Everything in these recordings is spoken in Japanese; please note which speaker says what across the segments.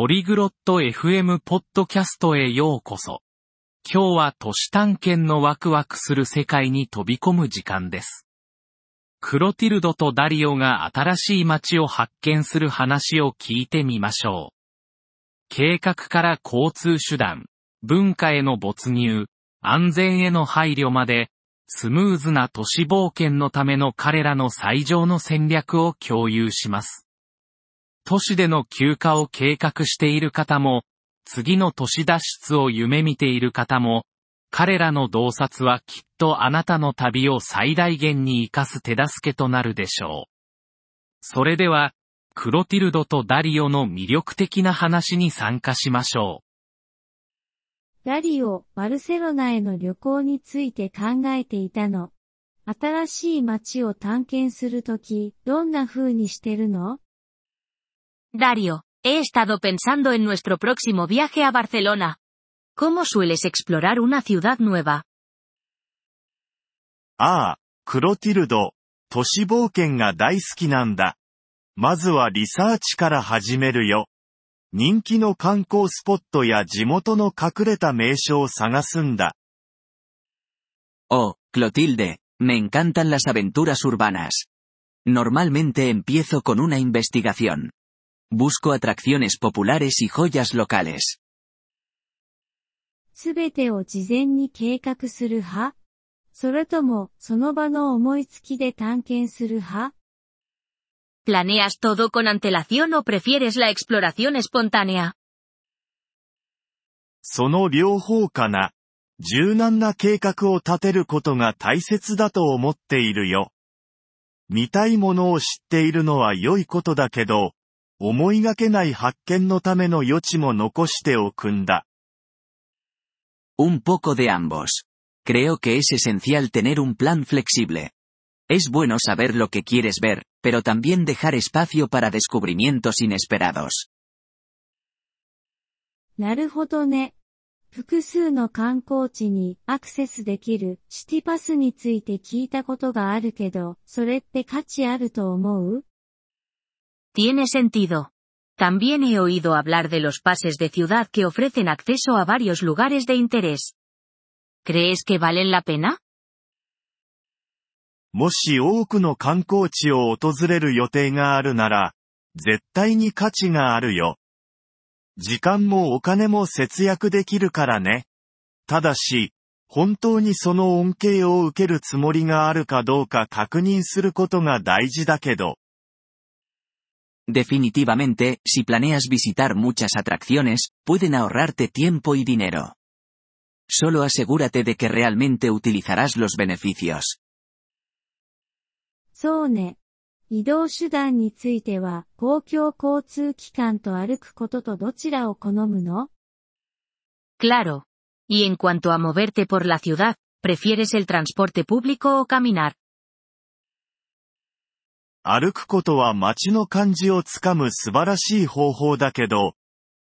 Speaker 1: ポリグロット FM ポッドキャストへようこそ。今日は都市探検のワクワクする世界に飛び込む時間です。クロティルドとダリオが新しい街を発見する話を聞いてみましょう。計画から交通手段、文化への没入、安全への配慮まで、スムーズな都市冒険のための彼らの最上の戦略を共有します。都市での休暇を計画している方も、次の都市脱出を夢見ている方も、彼らの洞察はきっとあなたの旅を最大限に活かす手助けとなるでしょう。それでは、クロティルドとダリオの魅力的な話に参加しましょう
Speaker 2: ダリオ、バルセロナへの旅行について考えていたの。新しい街を探検するとき、どんな風にしてるの？
Speaker 3: Dario, he estado pensando en nuestro próximo viaje a Barcelona. ¿Cómo sueles explorar una ciudad nueva?
Speaker 4: ああ、クロティルド、都市冒険が大好きなんだ。まずはリサーチから始めるよ。人気の観光スポットや地元の隠れた名所を探すんだ。
Speaker 5: Oh, Clotilde, me encantan las aventuras urbanas. Normalmente empiezo con una investigación. Busco atracciones populares y joyas locales.
Speaker 2: すべてを事前に計画する派それとも、その場の思いつきで探検する派
Speaker 3: ¿Planeas todo con antelación o prefieres la exploración espontánea?
Speaker 4: その両方かな。柔軟な計画を立てることが大切だと思っているよ。見たいものを知っているのは良いことだけど、思いがけない発見のための余地も残しておくんだ。
Speaker 5: Un poco de ambos. Creo que es esencial tener un plan flexible. Es bueno saber lo que quieres ver, pero también dejar espacio para descubrimientos inesperados.
Speaker 2: なるほどね。複数の観光地にアクセスできるシティパスについて聞いたことがあるけど、それって価値あると思う
Speaker 3: Tiene sentido. También he oído hablar de los pases de ciudad que ofrecen acceso a varios lugares de interés. ¿Crees que valen la pena?
Speaker 4: もし多くの観光地を訪れる予定があるなら、絶対に価値があるよ。時間もお金も節約できるからね。ただし、本当にその恩恵を受けるつもりがあるかどうか確認することが大事だけど。
Speaker 5: Definitivamente, si planeas visitar muchas atracciones, pueden ahorrarte tiempo y dinero. Solo asegúrate de que realmente utilizarás los beneficios.
Speaker 2: そうね。移動手段については、公共交通機関と歩くこととどちらを好むの
Speaker 3: Claro. Y en cuanto a moverte por la ciudad, ¿prefieres el transporte público o caminar?
Speaker 4: 歩くことは街の感じをつかむ素晴らしい方法だけど、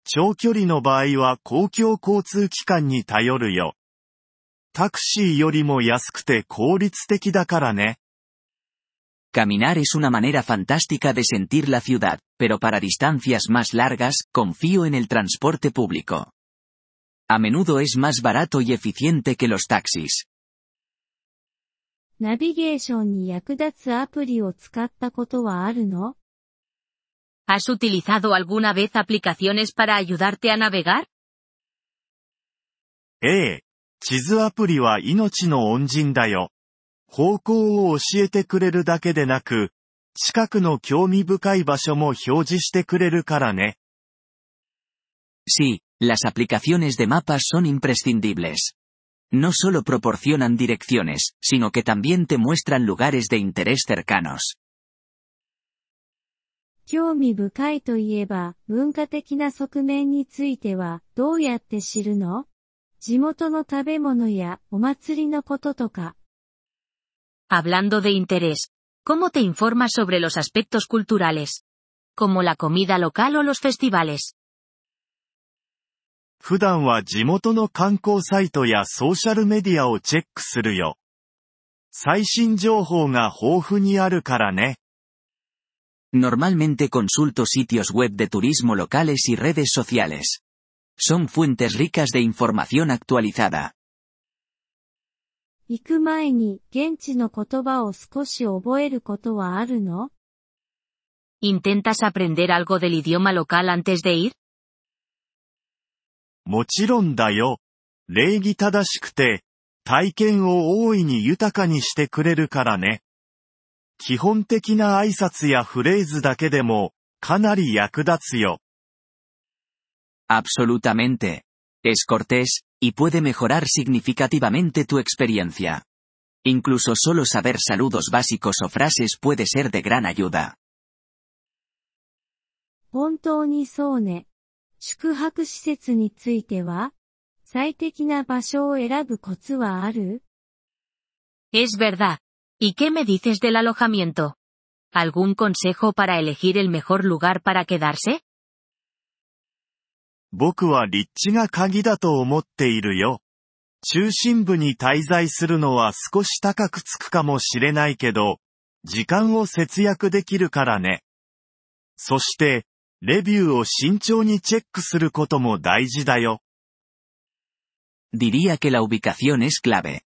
Speaker 4: 長距離の場合は公共交通機関に頼るよ。タクシーよりも安くて効率的だからね。
Speaker 5: Caminar es una manera fantástica de sentir la ciudad, pero para distancias más largas, confío en el transporte público. A menudo es más barato y eficiente que los taxis.
Speaker 2: ナビゲーションに役立つアプリを使ったことはあるの
Speaker 3: ¿Has utilizado alguna vez aplicaciones para ayudarte a navegar?
Speaker 4: ええ。地図アプリは命の恩人だよ。方向を教えてくれるだけでなく、近くの興味深い場所も表示してくれるからね。
Speaker 5: Sí, las aplicaciones de mapas son imprescindibles. No solo proporcionan direcciones, sino que también te muestran lugares de interés cercanos.
Speaker 2: 興味深いといえば、文化的な側面については、どうやって知るの地元の食べ物やお祭りのこととか。
Speaker 3: Hablando de interés. ¿Cómo te informas sobre los aspectos culturales? Como la comida local o los festivales.
Speaker 4: 普段は地元の観光サイトやソーシャルメディアをチェックするよ。最新情報が豊富にあるからね。
Speaker 5: Normalmente consulto sitios web de turismo locales y redes sociales. Son fuentes ricas de información actualizada.
Speaker 2: 行く前に現地の言葉を少し覚えることはあるの
Speaker 3: ¿Intentas aprender algo del idioma local antes de ir?
Speaker 4: もちろんだよ。礼儀正しくて、体験を大いに豊かにしてくれるからね。基本的な挨拶やフレーズだけでも、かなり役立つよ。
Speaker 5: Absolutamente. Es cortés, y puede mejorar significativamente tu experiencia. Incluso solo saber saludos básicos o frases puede ser de gran ayuda.
Speaker 2: 本当にそうね。宿泊施設については最適な場所を選ぶコツはある
Speaker 3: Es verdad. ¿Y qué me dices del alojamiento? ¿Algún consejo para elegir el mejor lugar para quedarse?
Speaker 4: 僕は立地が鍵だと思っているよ。中心部に滞在するのは少し高くつくかもしれないけど、時間を節約できるからね。そして、レビューを慎重にチェックすることも大事だよ。
Speaker 5: Diría que la ubicación es clave.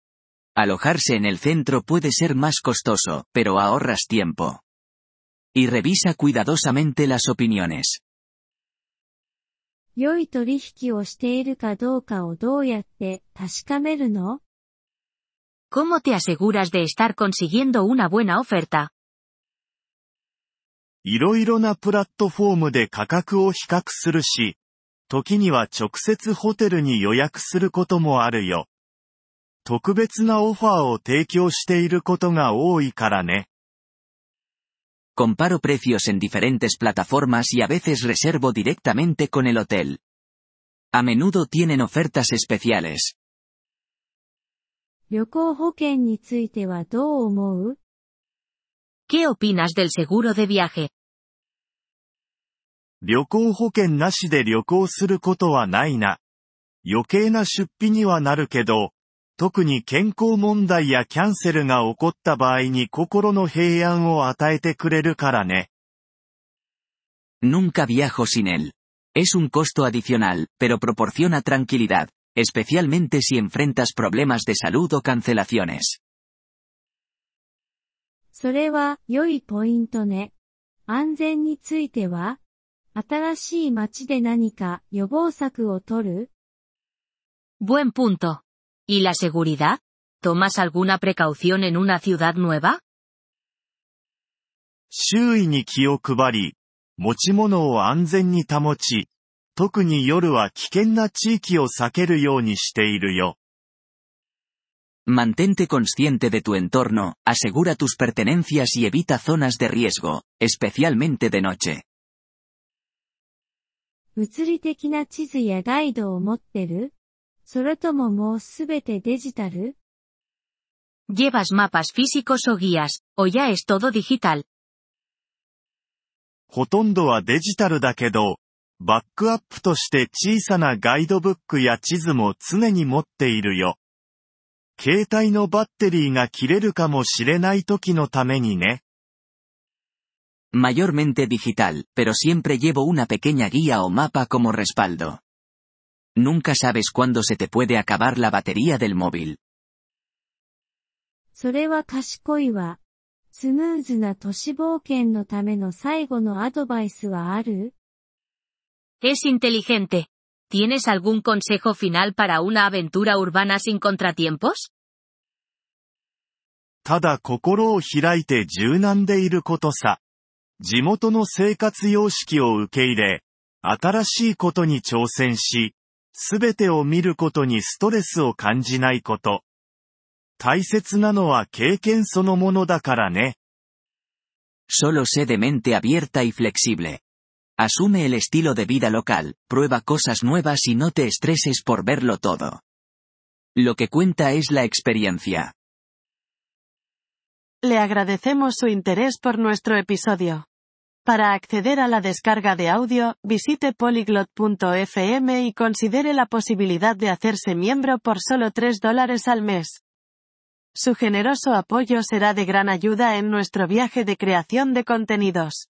Speaker 5: Alojarse en el centro puede ser más costoso, pero ahorras tiempo. Y revisa cuidadosamente las opiniones.
Speaker 2: 良い取引をしているかどうかをどうやって確かめるの
Speaker 3: ¿Cómo te aseguras de estar consiguiendo una buena oferta?
Speaker 4: いろいろなプラットフォームで価格を比較するし、時には直接ホテルに予約することもあるよ。特別なオファーを提供していることが多いからね。
Speaker 5: Comparo precios en diferentes plataformas y a veces reservo directamente con el hotel. A menudo tienen ofertas especiales.
Speaker 2: 旅行保険についてはどう思う
Speaker 3: ¿Qué opinas del seguro de viaje?
Speaker 4: 旅行保険なしで旅行することはないな。余計な出費にはなるけど、特に健康問題やキャンセルが起こった場合に心の平安を与えてくれるからね。
Speaker 5: Nunca viajo sin él. Es un costo adicional, pero proporciona tranquilidad, especialmente si enfrentas problemas de salud o cancelaciones.
Speaker 2: それは良いポイントね。安全については新しい街で何か予防策を取る
Speaker 3: ？Buen punto. ¿Y la seguridad? ¿Tomas alguna precaución en una ciudad nueva?
Speaker 4: 周囲に気を配り、持ち物を安全に保ち、特に夜は危険な地域を避けるようにしているよ。
Speaker 5: Mantente consciente de tu entorno, asegura tus pertenencias y evita zonas de riesgo, especialmente de noche.
Speaker 2: 物理的な地図やガイドを持ってるそれとももうすべてデジタル
Speaker 3: ¿Llevas mapas físicos o guías, o ya es todo digital?
Speaker 4: ほとんどはデジタルだけど、バックアップとして小さなガイドブックや地図も常に持っているよ。携帯のバッテリーが切れるかもしれない時のためにね。
Speaker 5: Mayormente digital, pero siempre llevo una pequeña guía o mapa como respaldo. Nunca sabes cuándo se te puede acabar la batería del móvil.
Speaker 2: それは賢いわ。スムーズな都市冒険のための最後のアドバイスはある
Speaker 3: Es inteligente. ¿Tienes algún consejo final para una aventura urbana sin contratiempos?
Speaker 4: ただ心を開いて柔軟でいることさ。地元の生活様式を受け入れ、新しいことに挑戦し、すべてを見ることにストレスを感じないこと。大切なのは経験そのものだからね。
Speaker 5: Solo sé de mente abierta y flexible. Asume el estilo de vida local, prueba cosas nuevas y no te estreses por verlo todo. Lo que cuenta es la experiencia.
Speaker 6: Le agradecemos su interés por nuestro episodio. Para acceder a la descarga de audio, visite polyglot.fm y considere la posibilidad de hacerse miembro por solo 3 dólares al mes. Su generoso apoyo será de gran ayuda en nuestro viaje de creación de contenidos.